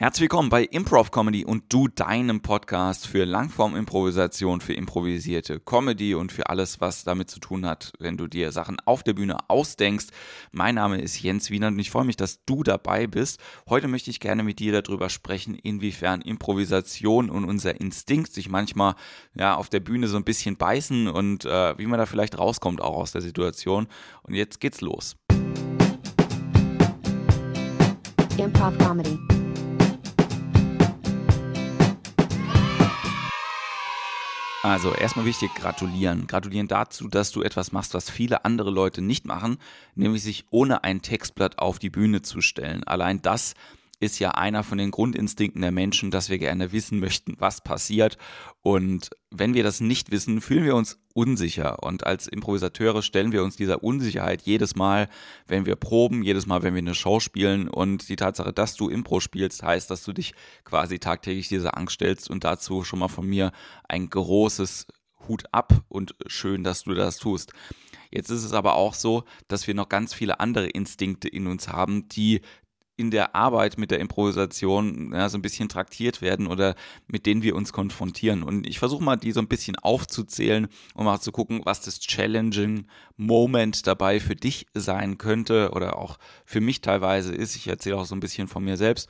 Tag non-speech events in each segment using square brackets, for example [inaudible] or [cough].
Herzlich willkommen bei Improv Comedy und du deinem Podcast für Langform-Improvisation, für improvisierte Comedy und für alles, was damit zu tun hat, wenn du dir Sachen auf der Bühne ausdenkst. Mein Name ist Jens Wiener und ich freue mich, dass du dabei bist. Heute möchte ich gerne mit dir darüber sprechen, inwiefern Improvisation und unser Instinkt sich manchmal ja auf der Bühne so ein bisschen beißen und äh, wie man da vielleicht rauskommt auch aus der Situation. Und jetzt geht's los. Improv Comedy. Also erstmal wichtig, gratulieren. Gratulieren dazu, dass du etwas machst, was viele andere Leute nicht machen, nämlich sich ohne ein Textblatt auf die Bühne zu stellen. Allein das ist ja einer von den Grundinstinkten der Menschen, dass wir gerne wissen möchten, was passiert. Und wenn wir das nicht wissen, fühlen wir uns unsicher. Und als Improvisateure stellen wir uns dieser Unsicherheit jedes Mal, wenn wir proben, jedes Mal, wenn wir eine Show spielen. Und die Tatsache, dass du Impro spielst, heißt, dass du dich quasi tagtäglich dieser Angst stellst. Und dazu schon mal von mir ein großes Hut ab und schön, dass du das tust. Jetzt ist es aber auch so, dass wir noch ganz viele andere Instinkte in uns haben, die in der Arbeit mit der Improvisation ja, so ein bisschen traktiert werden oder mit denen wir uns konfrontieren. Und ich versuche mal, die so ein bisschen aufzuzählen und mal zu gucken, was das Challenging Moment dabei für dich sein könnte oder auch für mich teilweise ist. Ich erzähle auch so ein bisschen von mir selbst.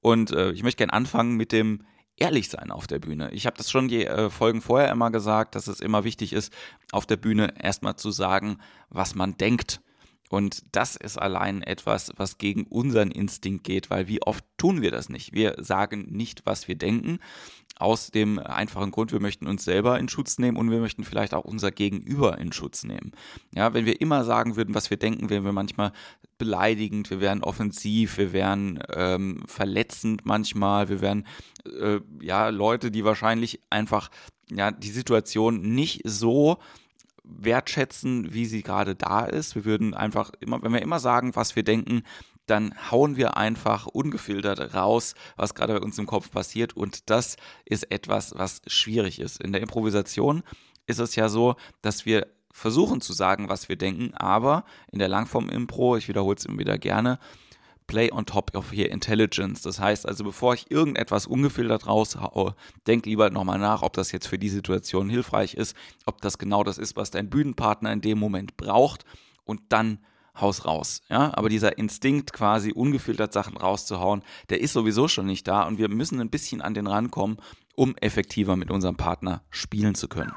Und äh, ich möchte gerne anfangen mit dem ehrlich sein auf der Bühne. Ich habe das schon die äh, Folgen vorher immer gesagt, dass es immer wichtig ist, auf der Bühne erstmal zu sagen, was man denkt und das ist allein etwas, was gegen unseren Instinkt geht, weil wie oft tun wir das nicht? Wir sagen nicht, was wir denken, aus dem einfachen Grund, wir möchten uns selber in Schutz nehmen und wir möchten vielleicht auch unser Gegenüber in Schutz nehmen. Ja, wenn wir immer sagen würden, was wir denken, wären wir manchmal beleidigend, wir wären offensiv, wir wären ähm, verletzend manchmal, wir wären äh, ja Leute, die wahrscheinlich einfach ja die Situation nicht so wertschätzen, wie sie gerade da ist. Wir würden einfach immer, wenn wir immer sagen, was wir denken, dann hauen wir einfach ungefiltert raus, was gerade bei uns im Kopf passiert. Und das ist etwas, was schwierig ist. In der Improvisation ist es ja so, dass wir versuchen zu sagen, was wir denken, aber in der Langform-Impro, ich wiederhole es immer wieder gerne, play on top of your intelligence. Das heißt also, bevor ich irgendetwas ungefiltert raushaue, denk lieber nochmal nach, ob das jetzt für die Situation hilfreich ist, ob das genau das ist, was dein Bühnenpartner in dem Moment braucht und dann Haus raus. Ja, aber dieser Instinkt quasi ungefiltert Sachen rauszuhauen, der ist sowieso schon nicht da und wir müssen ein bisschen an den rankommen, um effektiver mit unserem Partner spielen zu können.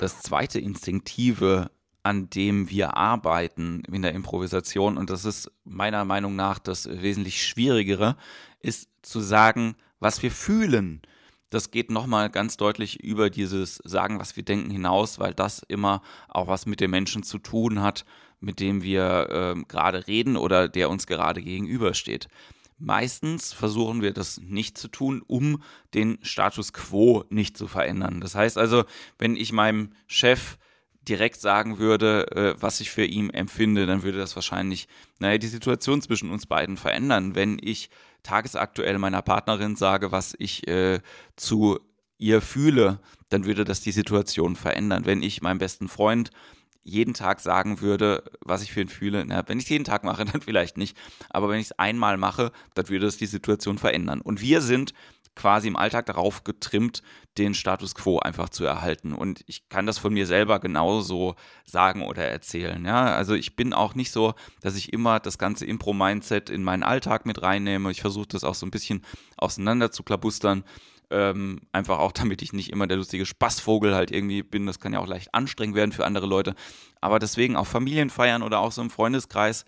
Das zweite instinktive an dem wir arbeiten in der Improvisation, und das ist meiner Meinung nach das wesentlich Schwierigere, ist zu sagen, was wir fühlen. Das geht nochmal ganz deutlich über dieses Sagen, was wir denken hinaus, weil das immer auch was mit dem Menschen zu tun hat, mit dem wir äh, gerade reden oder der uns gerade gegenübersteht. Meistens versuchen wir das nicht zu tun, um den Status quo nicht zu verändern. Das heißt also, wenn ich meinem Chef direkt sagen würde, äh, was ich für ihn empfinde, dann würde das wahrscheinlich, naja, die Situation zwischen uns beiden verändern. Wenn ich tagesaktuell meiner Partnerin sage, was ich äh, zu ihr fühle, dann würde das die Situation verändern. Wenn ich meinem besten Freund jeden Tag sagen würde, was ich für ihn fühle, na, wenn ich es jeden Tag mache, [laughs] dann vielleicht nicht, aber wenn ich es einmal mache, dann würde das die Situation verändern. Und wir sind quasi im Alltag darauf getrimmt, den Status quo einfach zu erhalten. Und ich kann das von mir selber genauso sagen oder erzählen. Ja, also ich bin auch nicht so, dass ich immer das ganze Impro-Mindset in meinen Alltag mit reinnehme. Ich versuche das auch so ein bisschen auseinander zu klabustern. Ähm, einfach auch, [laughs] damit ich nicht immer der lustige Spaßvogel halt irgendwie bin. Das kann ja auch leicht anstrengend werden für andere Leute. Aber deswegen auch Familienfeiern oder auch so im Freundeskreis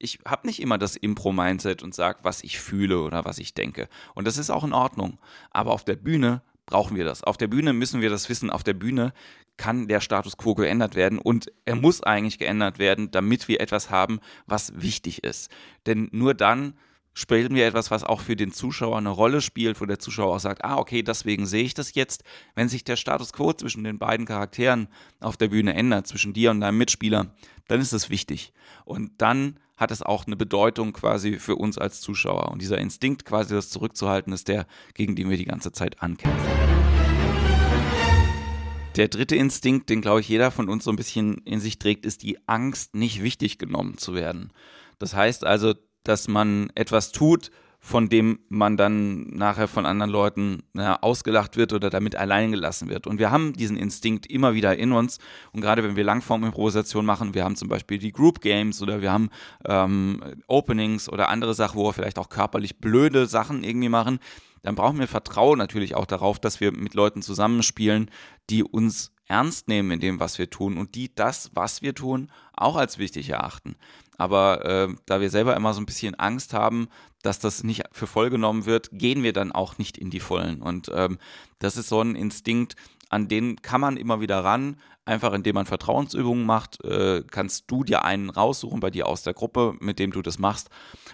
ich habe nicht immer das Impro-Mindset und sage, was ich fühle oder was ich denke. Und das ist auch in Ordnung. Aber auf der Bühne brauchen wir das. Auf der Bühne müssen wir das wissen. Auf der Bühne kann der Status quo geändert werden und er muss eigentlich geändert werden, damit wir etwas haben, was wichtig ist. Denn nur dann spielen wir etwas, was auch für den Zuschauer eine Rolle spielt, wo der Zuschauer auch sagt, ah, okay, deswegen sehe ich das jetzt. Wenn sich der Status quo zwischen den beiden Charakteren auf der Bühne ändert, zwischen dir und deinem Mitspieler, dann ist das wichtig. Und dann hat es auch eine Bedeutung quasi für uns als Zuschauer. Und dieser Instinkt, quasi das zurückzuhalten, ist der, gegen den wir die ganze Zeit ankämpfen. Der dritte Instinkt, den glaube ich jeder von uns so ein bisschen in sich trägt, ist die Angst, nicht wichtig genommen zu werden. Das heißt also, dass man etwas tut, von dem man dann nachher von anderen Leuten ja, ausgelacht wird oder damit allein gelassen wird. Und wir haben diesen Instinkt immer wieder in uns. Und gerade wenn wir Langform-Improvisation machen, wir haben zum Beispiel die Group Games oder wir haben ähm, Openings oder andere Sachen, wo wir vielleicht auch körperlich blöde Sachen irgendwie machen, dann brauchen wir Vertrauen natürlich auch darauf, dass wir mit Leuten zusammenspielen, die uns ernst nehmen in dem, was wir tun und die das, was wir tun, auch als wichtig erachten. Aber äh, da wir selber immer so ein bisschen Angst haben, dass das nicht für voll genommen wird, gehen wir dann auch nicht in die Vollen. Und ähm, das ist so ein Instinkt, an den kann man immer wieder ran. Einfach indem man Vertrauensübungen macht, äh, kannst du dir einen raussuchen bei dir aus der Gruppe, mit dem du das machst.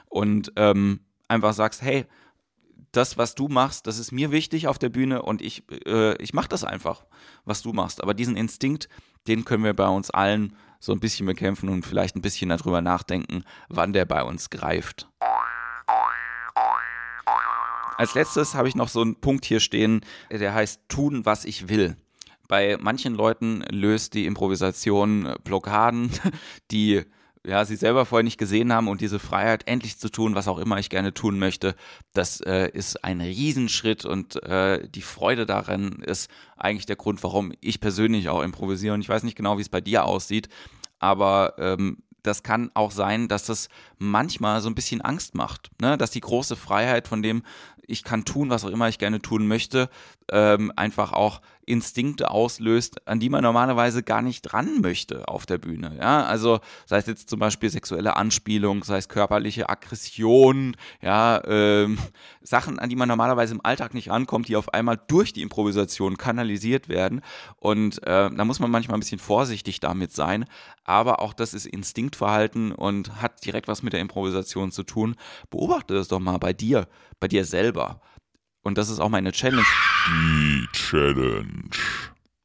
Und ähm, einfach sagst, hey, das, was du machst, das ist mir wichtig auf der Bühne und ich, äh, ich mache das einfach, was du machst. Aber diesen Instinkt, den können wir bei uns allen so ein bisschen bekämpfen und vielleicht ein bisschen darüber nachdenken, wann der bei uns greift. Als letztes habe ich noch so einen Punkt hier stehen, der heißt tun, was ich will. Bei manchen Leuten löst die Improvisation Blockaden, [laughs] die ja, sie selber vorher nicht gesehen haben und diese Freiheit endlich zu tun, was auch immer ich gerne tun möchte, das äh, ist ein Riesenschritt und äh, die Freude daran ist eigentlich der Grund, warum ich persönlich auch improvisiere. Und ich weiß nicht genau, wie es bei dir aussieht, aber ähm, das kann auch sein, dass es manchmal so ein bisschen Angst macht, ne? dass die große Freiheit von dem, ich kann tun, was auch immer ich gerne tun möchte, ähm, einfach auch Instinkte auslöst, an die man normalerweise gar nicht dran möchte auf der Bühne. Ja, also sei es jetzt zum Beispiel sexuelle Anspielung, sei es körperliche Aggression, ja, ähm, Sachen, an die man normalerweise im Alltag nicht rankommt, die auf einmal durch die Improvisation kanalisiert werden. Und äh, da muss man manchmal ein bisschen vorsichtig damit sein. Aber auch das ist Instinktverhalten und hat direkt was mit der Improvisation zu tun. Beobachte das doch mal bei dir, bei dir selber. Und das ist auch meine Challenge. Die Challenge.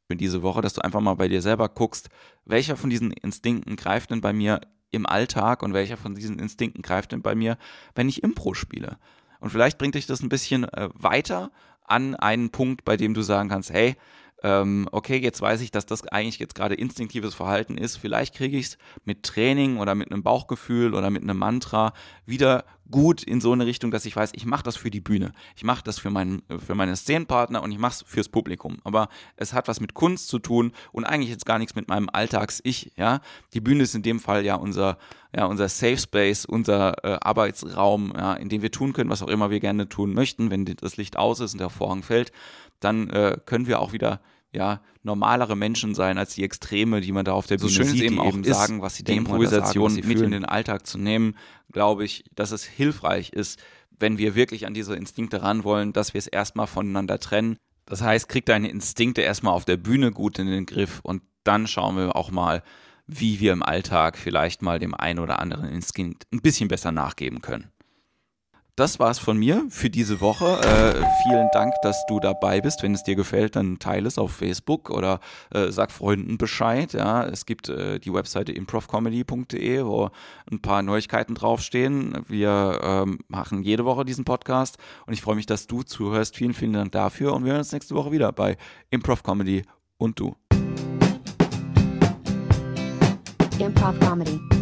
Für diese Woche, dass du einfach mal bei dir selber guckst, welcher von diesen Instinkten greift denn bei mir im Alltag und welcher von diesen Instinkten greift denn bei mir, wenn ich Impro spiele. Und vielleicht bringt dich das ein bisschen äh, weiter an einen Punkt, bei dem du sagen kannst, hey, ähm, okay, jetzt weiß ich, dass das eigentlich jetzt gerade instinktives Verhalten ist. Vielleicht kriege ich es mit Training oder mit einem Bauchgefühl oder mit einem Mantra wieder gut in so eine Richtung, dass ich weiß, ich mache das für die Bühne. Ich mache das für, mein, für meine Szenenpartner und ich mache es fürs Publikum. Aber es hat was mit Kunst zu tun und eigentlich jetzt gar nichts mit meinem Alltags-Ich. Ja? Die Bühne ist in dem Fall ja unser, ja, unser Safe Space, unser äh, Arbeitsraum, ja, in dem wir tun können, was auch immer wir gerne tun möchten. Wenn das Licht aus ist und der Vorhang fällt, dann äh, können wir auch wieder ja, normalere Menschen sein als die Extreme, die man da auf der Bühne so schön sieht, eben die eben sagen, was sie denken, Improvisation sagen, mit in den Alltag zu nehmen, glaube ich, dass es hilfreich ist, wenn wir wirklich an diese Instinkte ran wollen, dass wir es erstmal voneinander trennen. Das heißt, krieg deine Instinkte erstmal auf der Bühne gut in den Griff und dann schauen wir auch mal, wie wir im Alltag vielleicht mal dem einen oder anderen Instinkt ein bisschen besser nachgeben können das war's von mir für diese Woche. Äh, vielen Dank, dass du dabei bist. Wenn es dir gefällt, dann teile es auf Facebook oder äh, sag Freunden Bescheid. Ja, es gibt äh, die Webseite improvcomedy.de, wo ein paar Neuigkeiten draufstehen. Wir ähm, machen jede Woche diesen Podcast und ich freue mich, dass du zuhörst. Vielen, vielen Dank dafür und wir hören uns nächste Woche wieder bei Improv Comedy und du. Improv Comedy.